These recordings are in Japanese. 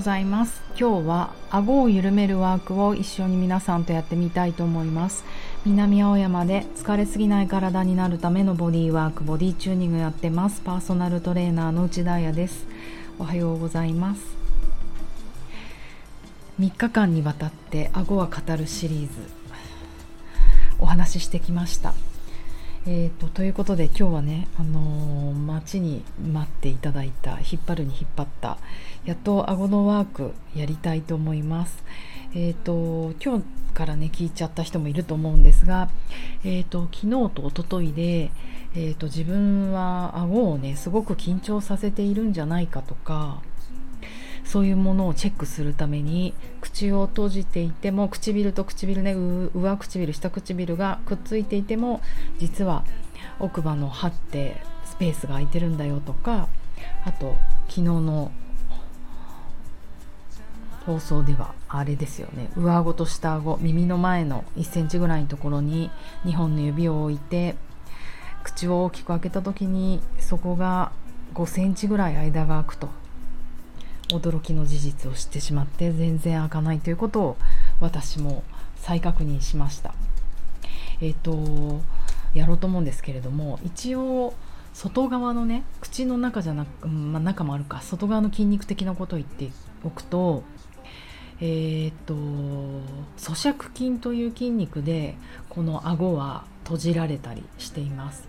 ございます。今日は顎を緩めるワークを一緒に皆さんとやってみたいと思います。南青山で疲れすぎない体になるためのボディワークボディチューニングやってます。パーソナルトレーナーの内田彩です。おはようございます。3日間にわたって顎は語るシリーズ。お話ししてきました。えーと、ということで今日はね、あのー、待ちに待っていただいた引っ張るに引っ張ったやっと顎のワークやりたいと思います。えーと、今日からね聞いちゃった人もいると思うんですが、えーと、昨日と一昨日で、えーと自分は顎をねすごく緊張させているんじゃないかとかそういうものをチェックするために口を閉じていても唇と唇ね上唇下唇がくっついていても実は奥歯の歯ってスペースが空いてるんだよとかあと昨日の放送ではあれですよね。上顎と下顎耳の前の1センチぐらいのところに2本の指を置いて口を大きく開けた時にそこが5センチぐらい間が空くと。驚きの事実を知ってしまって全然開かないということを私も再確認しました。えっ、ー、とやろうと思うんですけれども一応外側のね口の中じゃなく、まあ、中もあるか外側の筋肉的なことを言っておくとえーと、咀嚼筋という筋肉でこの顎は閉じられたりしています。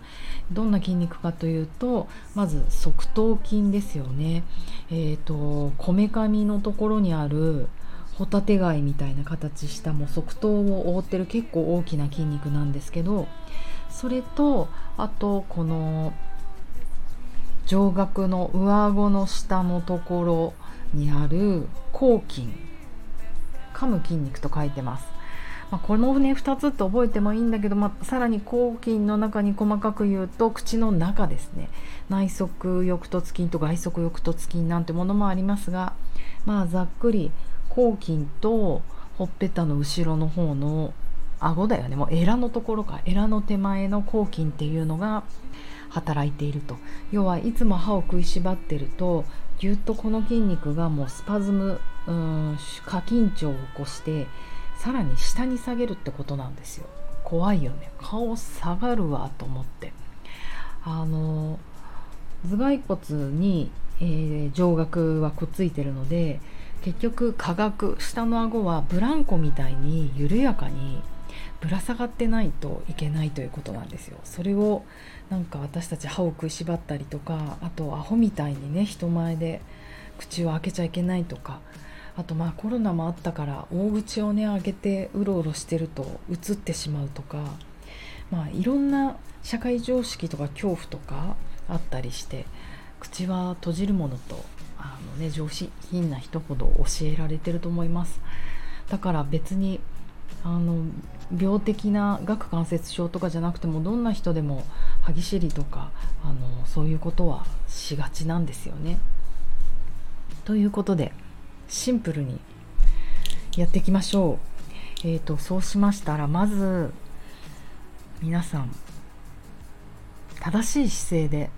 どんな筋肉かというとまず側頭筋ですよねえーとこめかみのところにあるホタテ貝みたいな形したもう側頭を覆ってる結構大きな筋肉なんですけどそれとあとこの上顎の上顎の下のところにある抗筋噛む筋肉と書いてます。まあ、このね2つって覚えてもいいんだけど、まあ、さらに抗筋の中に細かく言うと口の中ですね。内側翼突筋と外側翼突筋なんてものもありますがまあざっくり抗筋とほっぺたの後ろの方の顎だよね。もうエラのところか。エラの手前の抗筋っていうのが働いていると。要はいつも歯を食いしばってるとぎゅっとこの筋肉がもうスパズムうん過緊張を起こしてさらに下に下げるってことなんですよ。怖いよね。顔下がるわと思って。あの頭蓋骨に、えー、上顎はくっついてるので結局下顎下の顎はブランコみたいに緩やかにぶら下がってないといけないということなんですよ。それをなんか私たち歯を食いしばったりとかあとアホみたいにね人前で口を開けちゃいけないとかあとまあコロナもあったから大口をね開けてうろうろしてるとうつってしまうとかまあいろんな社会常識とか恐怖とかあったりして口は閉じるものとあの、ね、上品な人ほど教えられてると思いますだから別にあの病的な顎関節症とかじゃなくてもどんな人でも歯ぎしりとかあのそういうことはしがちなんですよね。ということでシンプルにやっていきましょう。えーと、そうしましたらまず皆さん正しい姿勢で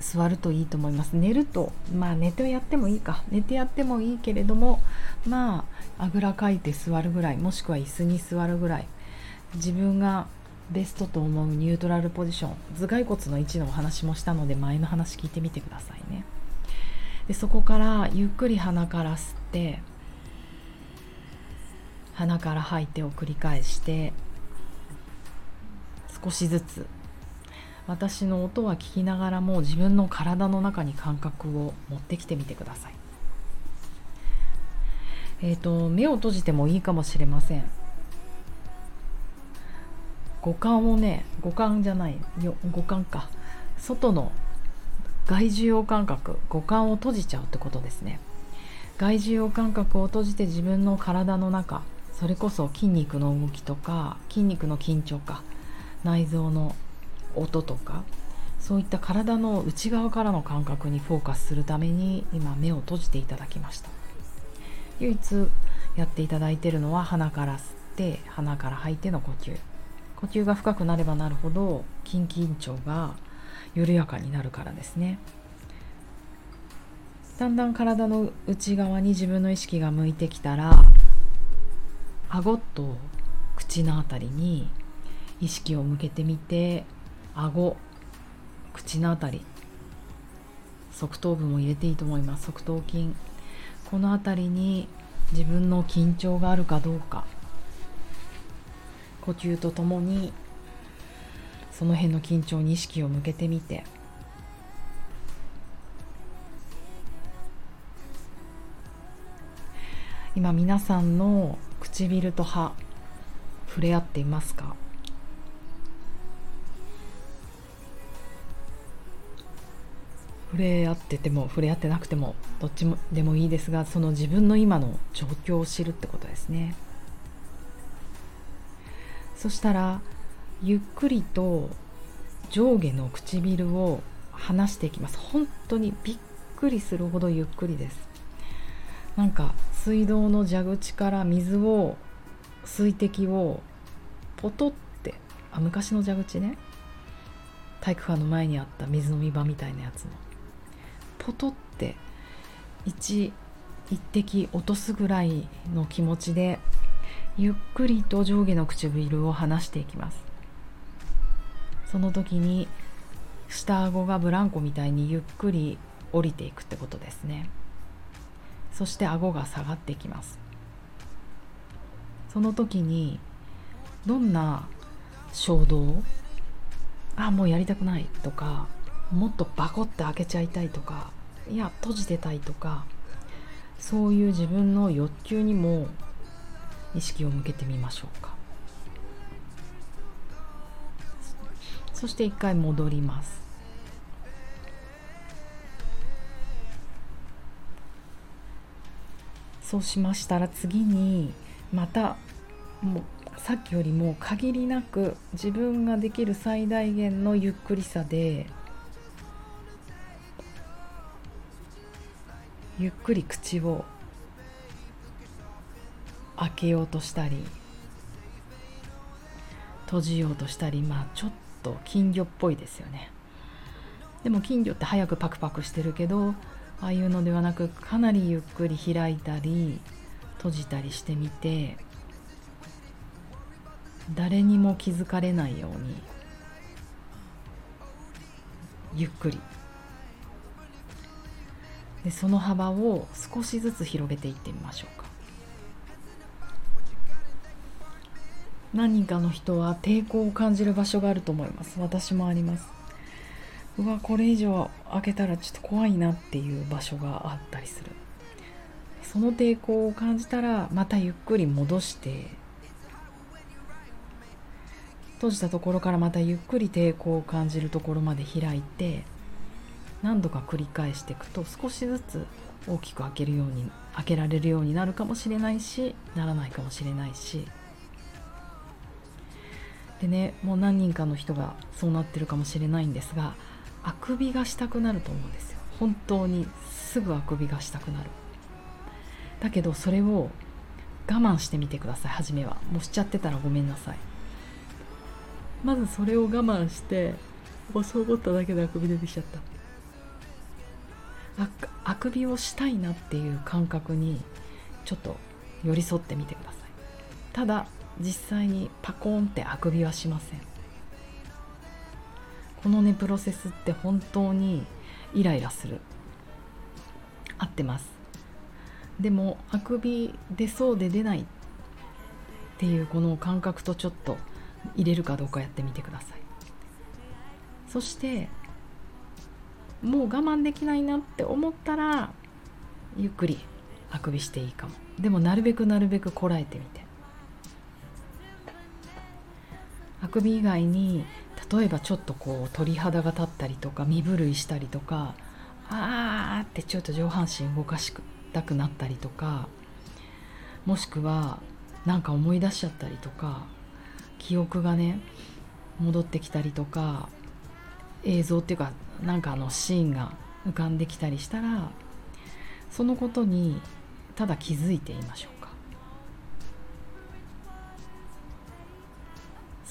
座るといいと思います。寝るとまあ寝てやってもいいか。寝てやってもいいけれどもまああぐらかいて座るぐらいもしくは椅子に座るぐらい。自分がベストと思うニュートラルポジション頭蓋骨の位置のお話もしたので前の話聞いてみてくださいね。でそこからゆっくり鼻から吸って鼻から吐いてを繰り返して少しずつ私の音は聞きながらも自分の体の中に感覚を持ってきてみてください。えーと、目を閉じてもいいかもしれません。五感をね五感じゃないよ五感か外の外受容感覚五感を閉じちゃうってことですね。外受容感覚を閉じて自分の体の中それこそ筋肉の動きとか筋肉の緊張か内臓の音とかそういった体の内側からの感覚にフォーカスするために今目を閉じていただきました唯一やっていただいているのは鼻から吸って鼻から吐いての呼吸呼吸が深くなればなるほど筋緊張が緩やかになるからですね。だんだん体の内側に自分の意識が向いてきたら顎と口のあたりに意識を向けてみて顎口のあたり側頭部も入れていいと思います。側頭筋。この辺りに自分の緊張があるかどうか。呼吸とともにその辺の緊張に意識を向けてみて。今皆さんの唇と歯触れ合っていますか？触れ合ってても触れ合ってなくてもどっちもでもいいですがその自分の今の状況を知るってことですね。そしたらゆっくりと上下の唇を離していきます。本当にびっくりするほどゆっくりです。なんか水道の蛇口から水を水滴をポトってあ昔の蛇口ね。体育館の前にあった水飲み場みたいなやつの。ポトって一一滴落とすぐらいの気持ちでゆっくりと上下の唇を離していきます。その時に下顎がブランコみたいにゆっくり降りていくってことですね。そして顎が下がっていきます。その時にどんな衝動あもうやりたくないとかもっとバコって開けちゃいたいとかいや閉じてたいとかそういう自分の欲求にも意識を向けてみましょうか。そして一回戻ります。そうしましたら次にまたもうさっきよりも限りなく自分ができる最大限のゆっくりさでゆっくり口を開けようとしたり閉じようとしたりまあちょっとと金魚っぽいですよね。でも金魚って早くパクパクしてるけどああいうのではなくかなりゆっくり開いたり閉じたりしてみて誰にも気づかれないようにゆっくり。でその幅を少しずつ広げていってみましょうか。何人かの人は抵抗を感じる場所があると思います。私もあります。うわこれ以上開けたらちょっと怖いなっていう場所があったりする。その抵抗を感じたらまたゆっくり戻して閉じたところからまたゆっくり抵抗を感じるところまで開いて何度か繰り返していくと少しずつ大きく開けるように開けられるようになるかもしれないしならないかもしれないしでねもう何人かの人がそうなってるかもしれないんですがあくびがしたくなると思うんですよ。本当にすぐあくびがしたくなる。だけどそれを我慢してみてください初めは。もうしちゃってたらごめんなさい。まずそれを我慢してそう思っただけであくび出てきちゃった。ああくびをしたいなっていう感覚にちょっと寄り添ってみてください。ただ実際にパコーンってあくびはしません。このねプロセスって本当にイライラする。合ってます。でもあくび出そうで出ないっていうこの感覚とちょっと入れるかどうかやってみてください。そしてもう我慢できないなって思ったらゆっくりあくびしていいかも。でもなるべくなるべくこらえてみて。あくび以外に例えばちょっとこう鳥肌が立ったりとか身震いしたりとかあーってちょっと上半身動かしたくなったりとかもしくは何か思い出しちゃったりとか記憶がね戻ってきたりとか映像っていうかなんかあのシーンが浮かんできたりしたらそのことにただ気づいていましょう。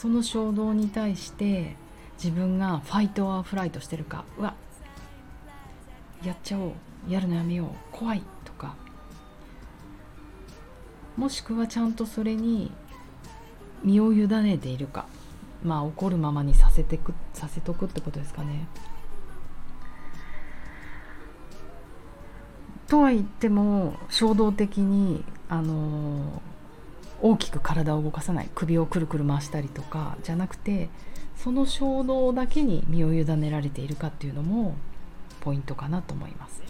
その衝動に対して自分がファイトアフライトしてるかうわやっちゃおうやるのやめよう怖いとかもしくはちゃんとそれに身を委ねているかまあ怒るままにさせてくさせとくってことですかね。とは言っても衝動的にあの大きく体を動かさない首をくるくる回したりとかじゃなくてその衝動だけに身を委ねられているかっていうのもポイントかなと思います。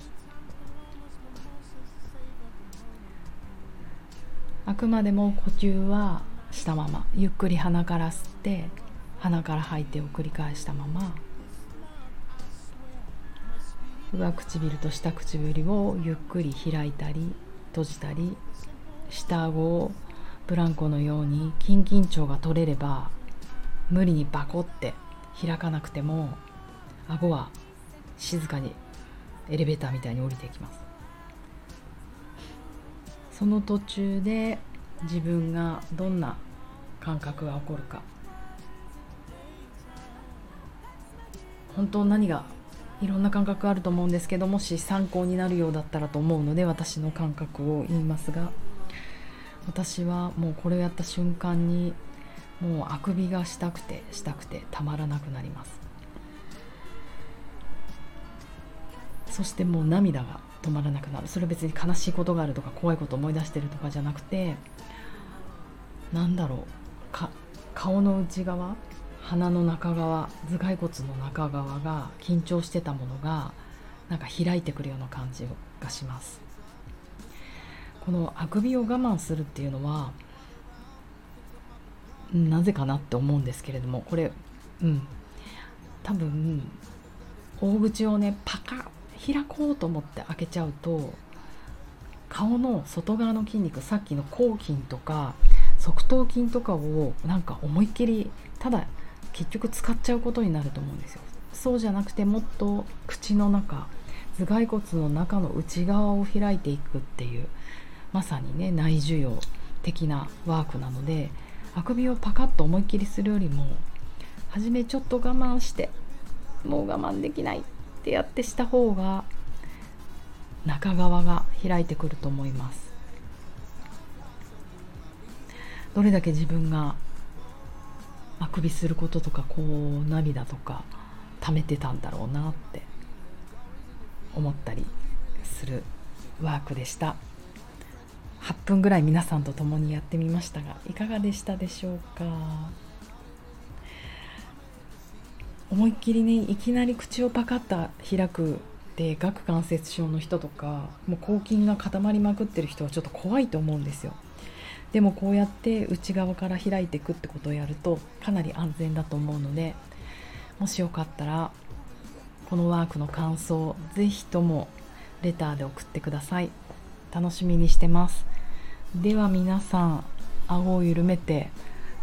あくまでも呼吸はしたままゆっくり鼻から吸って鼻から吐いてを繰り返したまま上唇と下唇をゆっくり開いたり閉じたり下顎をブランコのように筋緊張が取れれば無理にバコって開かなくても顎は静かにエレベーターみたいに降りていきます。その途中で自分がどんな感覚が起こるか。本当何がいろんな感覚あると思うんですけどもし参考になるようだったらと思うので私の感覚を言いますが。私はもうこれをやった瞬間にもうあくびがしたくてしたくてたまらなくなります。そしてもう涙が止まらなくなる。それは別に悲しいことがあるとか怖いこと思い出してるとかじゃなくてなんだろう。か顔の内側鼻の中側頭蓋骨の中側が緊張してたものがなんか開いてくるような感じがします。このあくびを我慢するっていうのはなぜかなって思うんですけれどもこれうん。多分大口をねパカッ開こうと思って開けちゃうと顔の外側の筋肉さっきの後筋とか側頭筋とかをなんか思いっきりただ結局使っちゃうことになると思うんですよ。そうじゃなくてもっと口の中頭蓋骨の中の内側を開いていくっていう。まさにね内需要的なワークなのであくびをパカッと思いっきりするよりも初めちょっと我慢してもう我慢できないってやってした方が中側が開いてくると思います。どれだけ自分があくびすることとかこう涙とか溜めてたんだろうなって思ったりするワークでした。分ぐらい皆さんと共にやってみましたがいかがでしたでしょうか？思いっきりねいきなり口をパカッと開くで顎関節症の人とかもう抗菌が固まりまくってる人はちょっと怖いと思うんですよ。でもこうやって内側から開いていくってことをやるとかなり安全だと思うのでもしよかったらこのワークの感想ぜひともレターで送ってください。楽しみにしてます。では皆さん顎を緩めて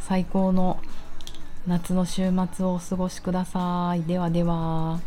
最高の夏の週末をお過ごしくださいではでは。